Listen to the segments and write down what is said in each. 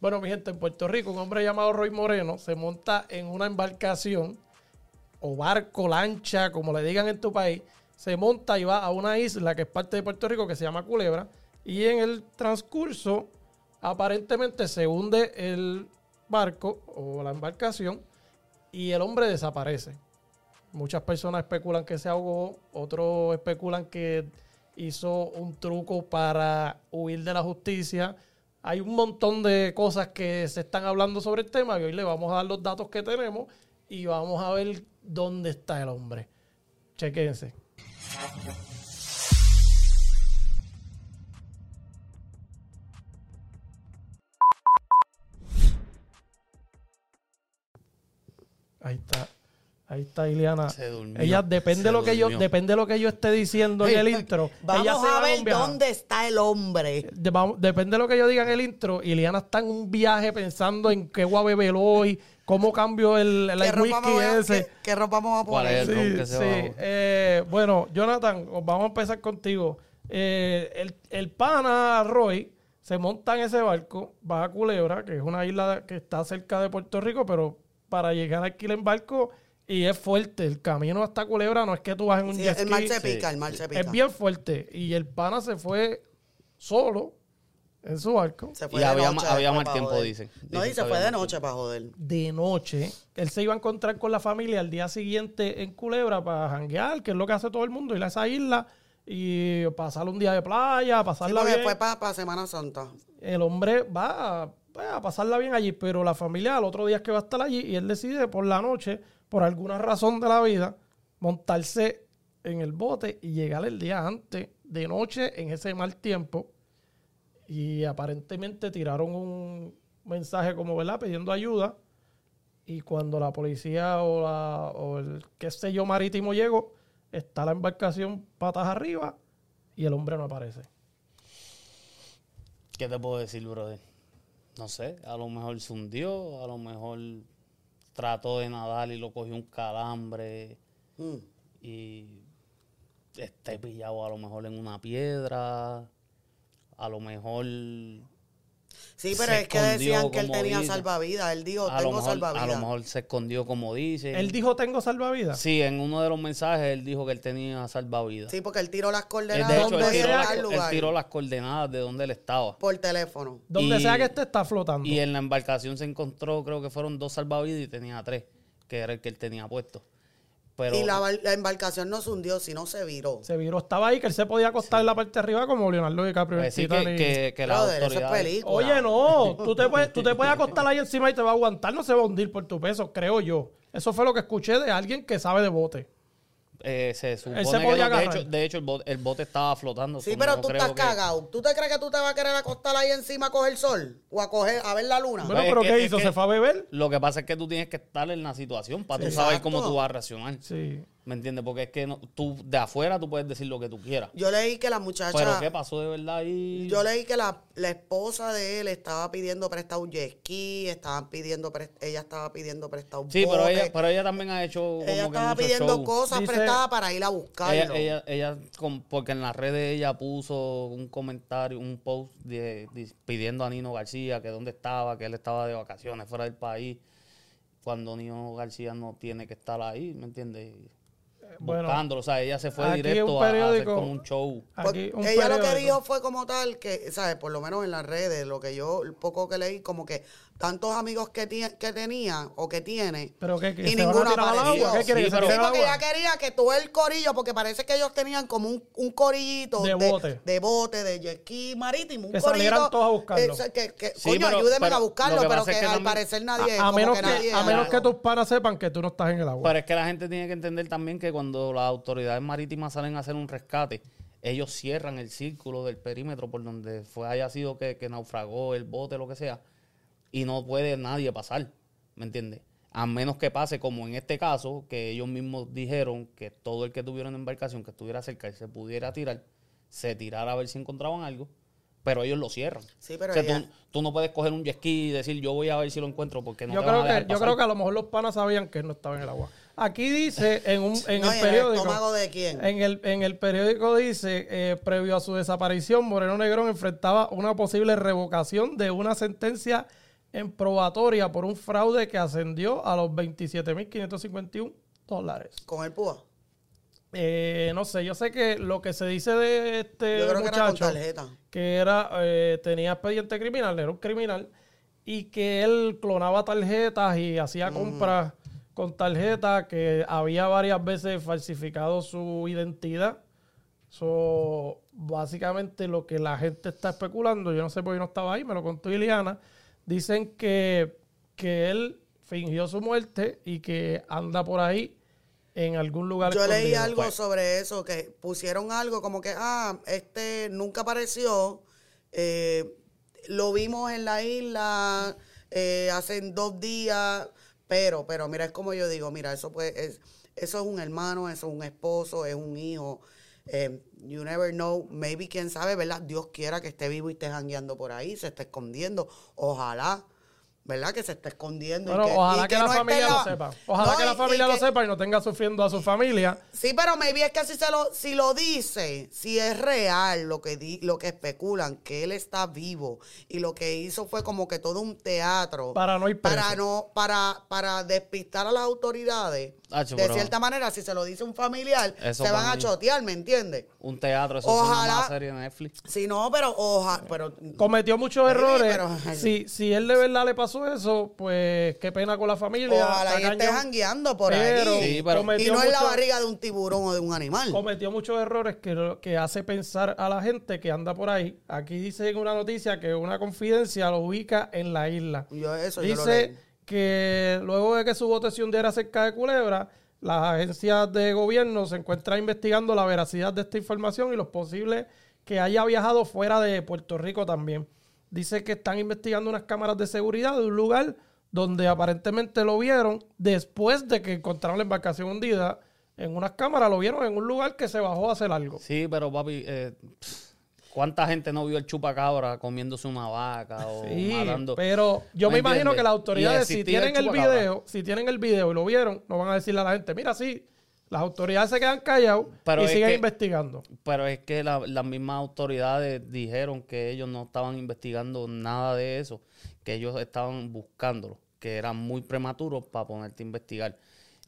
Bueno, mi gente, en Puerto Rico, un hombre llamado Roy Moreno se monta en una embarcación o barco, lancha, como le digan en tu país, se monta y va a una isla que es parte de Puerto Rico que se llama Culebra y en el transcurso aparentemente se hunde el barco o la embarcación y el hombre desaparece. Muchas personas especulan que se ahogó, otros especulan que hizo un truco para huir de la justicia. Hay un montón de cosas que se están hablando sobre el tema y hoy le vamos a dar los datos que tenemos y vamos a ver dónde está el hombre. Chequense. Ahí está. Ahí está Ileana. Se durmió. Ella depende Se lo que yo depende lo que yo esté diciendo en el intro. Vamos ella se va a ver dónde está el hombre. De- vamos- depende de lo que yo diga en el intro. Ileana está en un viaje pensando en qué voy a beber hoy, cómo cambio el, el ¿Qué ropa, whisky vamos a, ese. qué- qué ropa vamos a ¿Cuál poner? que se Sí, va? eh, bueno, Jonathan, vamos a empezar contigo. Eh, el, el pana Roy se monta en ese barco, va a Culebra, que es una isla que está cerca de Puerto Rico, pero para llegar aquí en barco y es fuerte. El camino hasta Culebra no es que tú vas en un Sí, jet el mar se pica, el mar se pica. Es bien fuerte. Y el pana se fue solo en su barco Se Y de había noche había después mal tiempo, joder. dicen. No, Dicen y se fue de noche para joder. de noche. Él se iba a encontrar con la familia al día siguiente en Culebra para janguear, que es lo que hace todo el mundo, ir a esa isla y pasar un día de playa, Sí, pasarla porque bien. fue para Semana Santa. El hombre va a, pues, a pasarla bien allí, pero la familia al otro día es que va a estar allí y él decide por la noche, por alguna razón de la vida, montarse en el bote y llegar el día antes, de noche, en ese mal tiempo. Y aparentemente tiraron un mensaje como, ¿verdad? Pidiendo ayuda. Y cuando la policía o, la, o el qué sé yo marítimo llegó, está la embarcación patas arriba y el hombre no aparece. ¿Qué te puedo decir, brother? No sé, a lo mejor se hundió, a lo mejor trató de nadar y lo cogió un calambre Mm. y esté pillado a lo mejor en una piedra, a lo mejor... Sí, pero Se es que decían que él tenía dice. salvavidas. Él dijo, A lo, tengo mejor, a salvavidas. lo mejor se escondió como dice. Él dijo, tengo salvavidas. Sí, en uno de los mensajes él dijo que él tenía salvavidas. Sí, porque él tiró las Él, coordenadas de hecho, él donde tiró, el él lugar tiró las coordenadas de donde él estaba. por teléfono. Donde Y- sea que esté, está flotando. Y en la embarcación se encontró, creo que fueron dos salvavidas y tenía tres, que era el que él tenía puesto. Pero y la, bar- la embarcación no se hundió, sino se viró. Se viró, estaba ahí, que él se podía acostar en la parte de arriba como Leonardo DiCaprio pues sí que, que, que Brother, eso es película. Oye, no, tú te, puedes, tú te puedes acostar ahí encima y te va a aguantar, no se va a hundir por tu peso, creo yo. Eso fue lo que escuché de alguien que sabe de bote. Eh, se supone se que de hecho, de hecho el, bote, el bote estaba flotando. Sí, pero no tú estás que- cagado. ¿Tú te crees que tú te vas a querer acostar ahí encima a coger sol? ¿O a coger, a ver la luna? Bueno, pero que- ¿qué hizo? ¿Se fue a beber? Lo que pasa es que tú tienes que estar en la situación para tú Exacto. saber cómo tú vas a reaccionar. Sí. ¿Me entiendes? Porque es que no- tú de afuera tú puedes decir lo que tú quieras. Yo leí que la muchacha... Pero ¿qué pasó de verdad ahí? Yo leí que la, la esposa de él estaba pidiendo prestado un jet ski, estaban pidiendo pres- ella estaba pidiendo prestado un Sí, pero ella, pero ella también ha hecho como Ella que estaba mucho pidiendo show. cosas Dice- prestadas para ir a buscarlo. Ella, ella, ella, con- porque en las redes ella puso un comentario, un post de, de- pidiendo a Nino García que dónde estaba, que él estaba de vacaciones fuera del país, cuando Nino García no tiene que estar ahí, ¿me entiendes? Bueno, Buscándolo, o sea, ella se fue directo a- hacer como un show. Aquí un ella lo que dijo fue como tal que, ¿sabes? Por lo menos en las redes, lo que yo, el poco que leí, como que tantos amigos que, que tenía o que tiene, ¿Pero qué? ¿Que y se van a ninguno tirar al apareció. ¿Qué quiere? Sí, ¿Que pero- Sí, porque ella quería que todo el corillo, porque parece que ellos tenían como un, un corillito De bote. de bote, de jet ski marítimo, un Que corillo. salieran todos a buscarlo. eh, que, que, Sí, coño, pero- ayúdenme pero a buscarlo, lo que pero pasa que, es que al también- parecer nadie, A, a menos que que, nadie a menos que tus panas sepan que tú no estás en el agua. Pero es que la gente tiene que entender también que cuando las autoridades marítimas salen a hacer un rescate, ellos cierran el círculo del perímetro por donde fue haya sido que, que naufragó el bote, lo que sea, y no puede nadie pasar, ¿me entiendes? A menos que pase como en este caso, que ellos mismos dijeron que todo el que tuviera una embarcación que estuviera cerca y se pudiera tirar, se tirara a ver si encontraban algo, pero ellos lo cierran. Sí, pero o sea, ella- tú, tú no puedes coger un jet ski y decir yo voy a ver si lo encuentro porque no yo te van creo a dejar que yo creo que a lo mejor los panas sabían que él no estaba en el agua. Aquí dice en un en No, el ¿y periódico estómago de quién? En el, en el periódico dice, eh, previo a su desaparición, Moreno Negrón enfrentaba una posible revocación de una sentencia en probatoria por un fraude que ascendió a los 27.551 dólares. Con el púa. Eh, no sé, yo sé que lo que se dice de este Yo creo que era con muchacho tarjeta. que era eh, tenía expediente criminal, era un criminal y que él clonaba tarjetas y hacía compras con tarjetas que había varias veces falsificado su identidad. So, básicamente lo que la gente está especulando, yo no sé por qué no estaba ahí, me lo contó Iliana, dicen que, que él fingió su muerte y que anda por ahí en algún lugar. Yo leí algo Pues, sobre eso, que pusieron algo como que, ah, este nunca apareció, eh, lo vimos en la isla eh, hace dos días, pero, pero mira, es como yo digo, mira, eso puede, es, eso es un hermano, eso es un esposo, es un hijo, eh, you never know, maybe quién sabe, ¿verdad? Dios quiera que esté vivo y esté jangueando por ahí, se esté escondiendo, ojalá. ¿Verdad? Que se esté escondiendo. y Bueno, que- ojalá y que, la no esté familia la- lo sepa. Ojalá No, que y- la y familia lo que- sepa y no tenga sufriendo a su familia. Sí, pero maybe es que si, se lo, si lo dice, si es real lo que, di, lo que especulan, que él está vivo y lo que hizo fue como que todo un teatro Para no ir preso. para no para para despistar a las autoridades. Acho, de cierta manera, si se lo dice un familiar, Eso se van a chotear, ¿me entiendes? Un teatro, eso Ojalá- es una serie de Netflix. Si no, pero ojalá, pero Cometió muchos Baby, errores. pero- Si, si él de verdad le pasó eso, pues qué pena con la familia. ojalá y esté jangueando por Pero ahí. Sí, pero- y no en la barriga de un tiburón o de un animal. cometió muchos errores que, que hace pensar a la gente que anda por ahí. Aquí dice en una noticia que una confidencia lo ubica en la isla. Yo eso yo lo dice leí. Que luego de que su bote se hundiera cerca de Culebra, las agencias de gobierno se encuentran investigando la veracidad de esta información y los posibles que haya viajado fuera de Puerto Rico también. Dice que están investigando unas cámaras de seguridad de un lugar donde aparentemente lo vieron después de que encontraron la embarcación hundida. En unas cámaras lo vieron en un lugar que se bajó a hacer algo. Sí, pero papi, eh, ¿cuánta gente no vio el chupacabra comiéndose una vaca o Sí, matando? pero yo ¿Me me imagino que las autoridades, si tienen el video, si tienen el video y lo vieron, no van a decirle a la gente, mira, sí, las autoridades se quedan callados Pero y siguen que- investigando. Pero es que la- las mismas autoridades dijeron que ellos no estaban investigando nada de eso, que ellos estaban buscándolo, que eran muy prematuros para ponerte a investigar.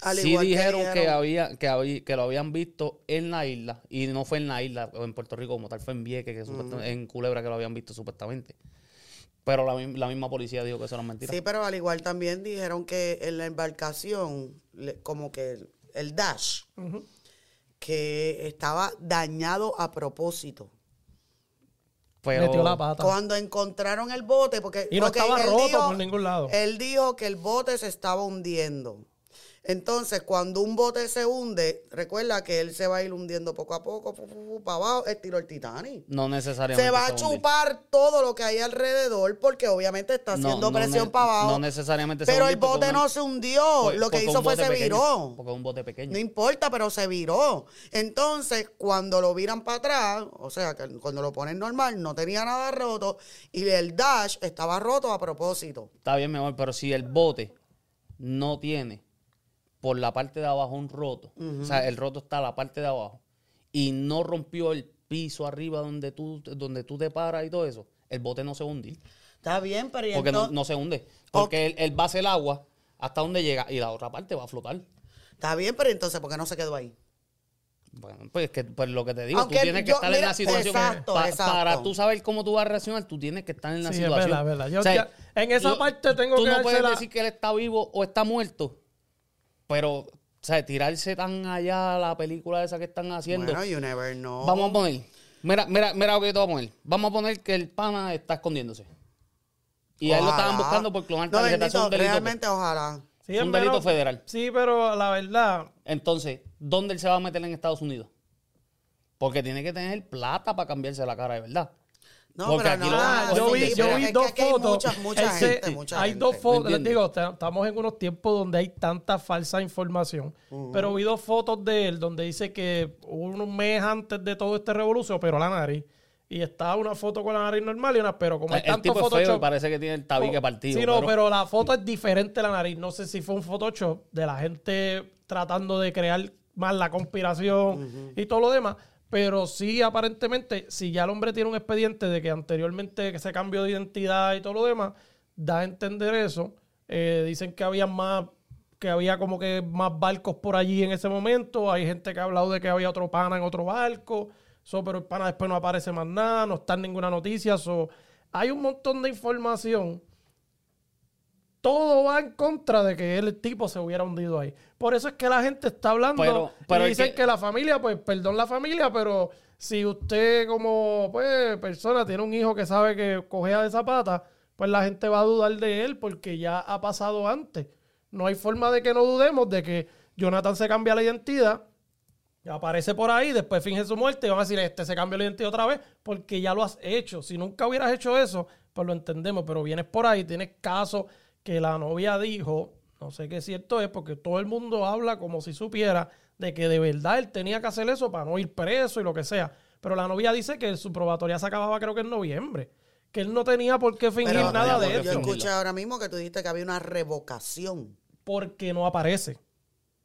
Al sí igual dijeron que, había, que, había- que lo habían visto en la isla, y no fue en la isla, o en Puerto Rico como tal, fue en Vieques, que en Culebra que lo habían visto supuestamente. Pero la, mi- la misma policía dijo que eso era mentira. Sí, pero al igual también dijeron que en la embarcación, como que el, el dash, que estaba dañado a propósito. Pero, Metió la pata. Cuando encontraron el bote, porque... Y no estaba roto dijo- por ningún lado. Él dijo que el bote se estaba hundiendo. Entonces, cuando un bote se hunde, recuerda que él se va a ir hundiendo poco a poco, para abajo, estilo el Titanic. no necesariamente Se va a chupar todo lo que hay alrededor porque obviamente está haciendo no presión para abajo. no necesariamente se Pero el bote una- no se hundió. Lo que hizo fue se pequeño, viró. Porque es un bote pequeño. No importa, pero se viró. Entonces, cuando lo viran para atrás, o sea, que cuando lo ponen normal, no tenía nada roto y el dash estaba roto a propósito. Está bien, mi amor, pero si el bote no tiene por la parte de abajo un roto, o sea, el roto está a la parte de abajo y no rompió el piso arriba donde tú, donde tú te paras y todo eso, el bote no se hundir. Está bien, pero y Porque no, entonces- no se hunde. Porque él, él va a hacer el agua hasta donde llega y la otra parte va a flotar. Está bien, pero entonces, ¿por qué no se quedó ahí? Bueno, pues, que, pues lo que te digo, Aunque tú tienes que estar en la situación. exacto, pa- exacto. Para tú saber cómo tú vas a reaccionar, tú tienes que estar en la Sí, es situación. verdad, es verdad. Yo O sea, ya- en esa yo- parte tengo tú que no puedes decir que él está vivo o está muerto, pero, o sea, tirarse tan allá a la película esa que están haciendo. Bueno, you never know. Vamos a poner, mira, mira, mira lo que yo te voy a poner. Vamos a poner que el pana está escondiéndose. Y a él lo estaban Ojalá. buscando por clonar No, tarjeta. Eso es bendito, un delito. realmente ojalá. Sí, Es un delito menos- federal. Sí, pero la verdad, Entonces, ¿dónde él se va a meter en Estados Unidos? Porque tiene que tener plata para cambiarse la cara de verdad. No, Porque pero aquí no, coger yo vi, yo es vi que dos aquí hay fotos. mucha- gente, mucha hay gente. dos fotos. ¿Me Les digo, estamos en unos tiempos donde hay tanta falsa información. Pero vi dos fotos de él donde dice que un mes antes de todo este revolución operó la nariz. Y estaba una foto con la nariz normal y una, pero como hay el tanto tipo es feo y parece que tiene el tabique Oh, partido. Sí, no, pero... la foto es diferente la nariz. No sé si fue un Photoshop de la gente tratando de crear más la conspiración y todo lo demás. Pero sí, aparentemente, si ya el hombre tiene un expediente de que anteriormente se cambió de identidad y todo lo demás, da a entender eso. Eh, dicen que había más, que había como que más barcos por allí en ese momento. Hay gente que ha hablado de que había otro pana en otro barco. So, pero el pana después no aparece más nada, no está en ninguna noticia. So, hay un montón de información. Todo va en contra de que el tipo se hubiera hundido ahí. Por eso es que la gente está hablando Pero- pero y dicen que- que... la familia, pues perdón la familia, pero si usted como pues, persona tiene un hijo que sabe que cogea de zapata, pues la gente va a dudar de él porque ya ha pasado antes. No hay forma de que no dudemos de que Jonathan se cambia la identidad, aparece por ahí, después finge su muerte y van a decir, este se cambió la identidad otra vez porque ya lo has hecho. Si nunca hubieras hecho eso, pues lo entendemos, pero vienes por ahí, tienes casos que la novia dijo, no sé qué cierto es, porque todo el mundo habla como si supiera de que de verdad él tenía que hacer eso para no ir preso y lo que sea. Pero la novia dice que su probatoria se acababa creo que en noviembre, que él no tenía por qué fingir Pero nada de porque yo eso, escuché ahora mismo que tú dijiste que había una revocación. porque no aparece.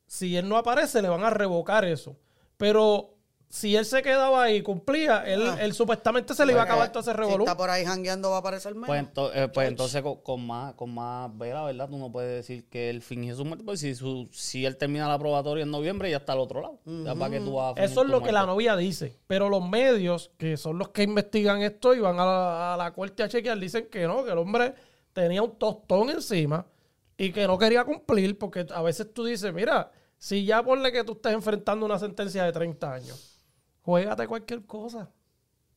Si él no aparece, le van a revocar eso. Pero si él se quedaba ahí y cumplía, él, Ah. él supuestamente se le iba a acabar todo ese Si revolú. está por ahí jangueando va a aparecer menos. Pues, ento- eh, pues entonces con, con más con más vela, ¿verdad? Tú no puedes decir que él fingió su muerte, pues si, su- si él termina la probatoria en noviembre, ya está al otro lado. Ya para que tú vas a Eso es lo que la novia dice. Pero los medios, que son los que investigan esto y van a la, a la corte a chequear, dicen que no, que el hombre tenía un tostón encima y que no quería cumplir, porque a veces tú dices, mira, si ya ponle que tú estés enfrentando una sentencia de 30 años, juégate cualquier cosa.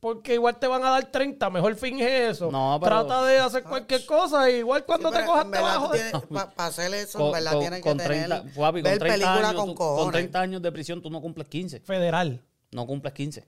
Porque igual te van a dar 30, mejor finge eso. No, pero- Trata de hacer cualquier cosa, y igual cuando Sí, te cojas en te verdad vas a tú joder. tienes- pa- Para hacer eso, en Con, verdad, con- tienes que con tener, 30, papi, con ver 30 película años, con tú- con 30 años de prisión tú no cumples 15. Federal. No cumples 15.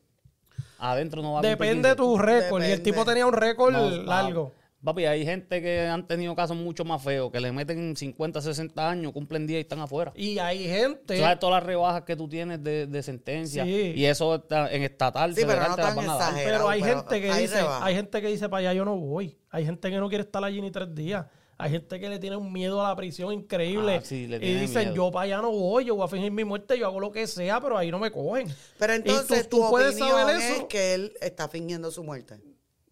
Adentro no va a Depende de 15. tu récord. Y el Depende. tipo tenía un récord No, largo. Papi, hay gente que han tenido casos mucho más feos, que le meten 50, 60 años, cumplen 10 y están afuera. Y hay gente. Sabes todas las rebajas que tú tienes de, de sentencia. Sí. Y eso está en estatal, Sí, pero no tan van a dar. exagerado. Pero hay pero gente que hay dice, rebaja. hay gente que dice para allá yo no voy. Hay gente que no quiere estar allí ni tres días. Hay gente que le tiene un miedo a la prisión increíble. Ah, sí, le y dicen, miedo. yo para allá no voy, yo voy a fingir mi muerte, yo hago lo que sea, pero ahí no me cogen. Pero Y entonces tú- tu tú puedes opinión saber es eso. que él está fingiendo su muerte.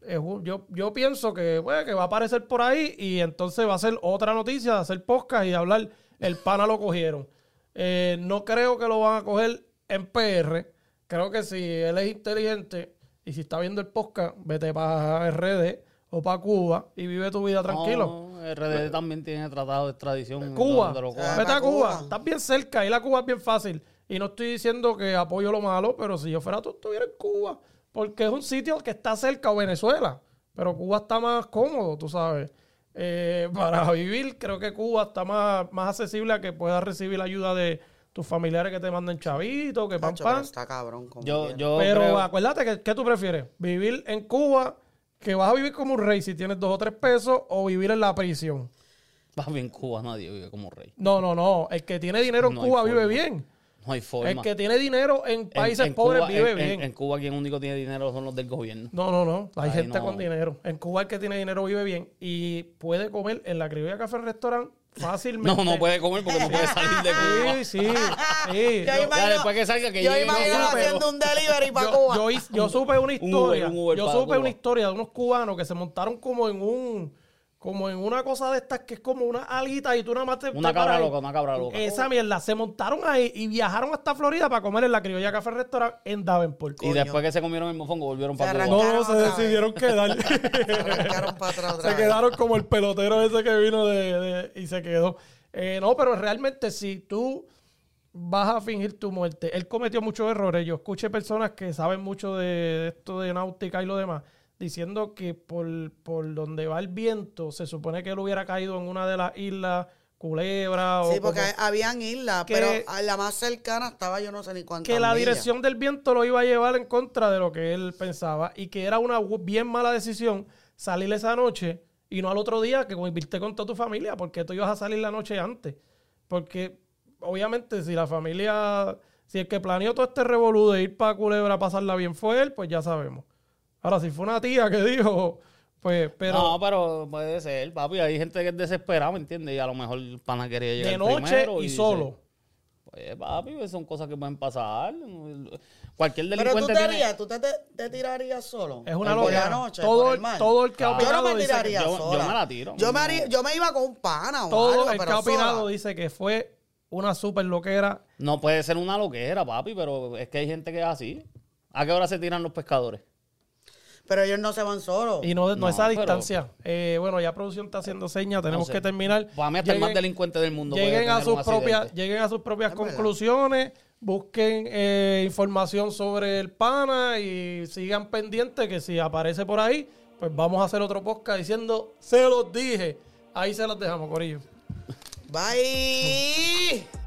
Es un- yo, yo pienso que, pues, que va a aparecer por ahí y entonces va a ser otra noticia de hacer podcast y de hablar, el pana lo cogieron. Eh, no creo que lo van a coger en PR. Creo que si él es inteligente y si está viendo el podcast, vete para RD o para Cuba y vive tu vida tranquilo. No, RD también tiene tratado de extradición. Cuba, donde lo Ah, vete a Cuba. Cuba. Estás bien cerca y la Cuba es bien fácil. Y no estoy diciendo que apoyo lo malo, pero si yo fuera tú, estuviera en Cuba. Porque es un sitio que está cerca o Venezuela. Pero Cuba está más cómodo, tú sabes. Eh, para vivir, creo que Cuba está más, más accesible a que puedas recibir la ayuda de tus familiares que te manden chavitos, que pan Tacho, pero pan. está cabrón. como Yo, yo Pero creo- acuérdate que ¿qué tú prefieres? ¿Vivir en Cuba, que vas a vivir como un rey si tienes dos o tres pesos, o vivir en la prisión? Papi, en Cuba nadie vive como rey. No, no, no. El que tiene dinero en No Cuba vive bien. No hay forma. El que tiene dinero en países en pobres Cuba- vive en- bien. En, en Cuba quien único tiene dinero son los del gobierno. no, no, no. Hay Ahí gente no. con dinero. En Cuba el que tiene dinero vive bien y puede comer en la Criolla Café Restaurant fácilmente. No, no puede comer porque no puede salir de Cuba. Sí, sí, sí. Ya Yo, imagino- Ya después que salga, que yo imagino haciendo un delivery para yo, Cuba. yo hice- yo supe una historia. un Uber yo supe una historia de unos cubanos que se montaron como en un como en una cosa de estas que es como una alita y tú nada más te Una te cabra loca, una cabra loca. Esa mierda, se montaron ahí y viajaron hasta Florida para comer en la Criolla Café Restaurant en Davenport. Y después que se comieron el mofongo, volvieron Se para. No, no, se decidieron quedar. arrancaron para atrás otra se vez. quedaron como el pelotero ese que vino de, de- y se quedó. Eh, no, pero realmente si tú vas a fingir tu muerte, él cometió muchos errores. Yo escuché personas que saben mucho de esto de náutica y lo demás, diciendo que por, por donde va el viento, se supone que él hubiera caído en una de las islas Culebra o Sí, porque como- habían islas, que- pero a la más cercana estaba yo no sé ni cuántas que la millas. dirección del viento lo iba a llevar en contra de lo que él pensaba y que era una bien mala decisión salir esa noche y no al otro día que convirte con toda tu familia, porque tú ibas a salir la noche antes. Porque obviamente si la familia, si el que planeó todo este revolú de ir para Culebra a pasarla bien fue él, pues ya sabemos. Ahora, si fue una tía que dijo, pues, pero no, pero puede ser, papi. Hay gente que es desesperada, ¿me entiendes? Y a lo mejor el pana quería llegar de noche primero y dice, solo. Pues, papi, pues, son cosas que pueden pasar. Cualquier Pero tú delincuente te tiene... harías, tú te, te, te tirarías solo. Es una por la loquera. noche, Todo por el- todo que ha Yo no opinado me dice que- tiraría Yo- yo me la tiro. Yo me, haría- yo me iba con un pana o Todo algo, el que ha opinado sola. dice que fue una super loquera. No puede ser una loquera, papi, pero es que hay gente que es así. ¿A qué hora se tiran los pescadores? Pero ellos no se van solos. Y no, no, No, esa pero- distancia. Eh, bueno, ya producción está haciendo señas, tenemos sé. que terminar. Para mí hasta el más delincuente del mundo lleguen a sus propias lleguen a sus propias Es verdad. conclusiones busquen eh, información sobre el pana y sigan pendientes que si aparece por ahí pues vamos a hacer otro podcast diciendo se los dije ahí se los dejamos corillo Bye.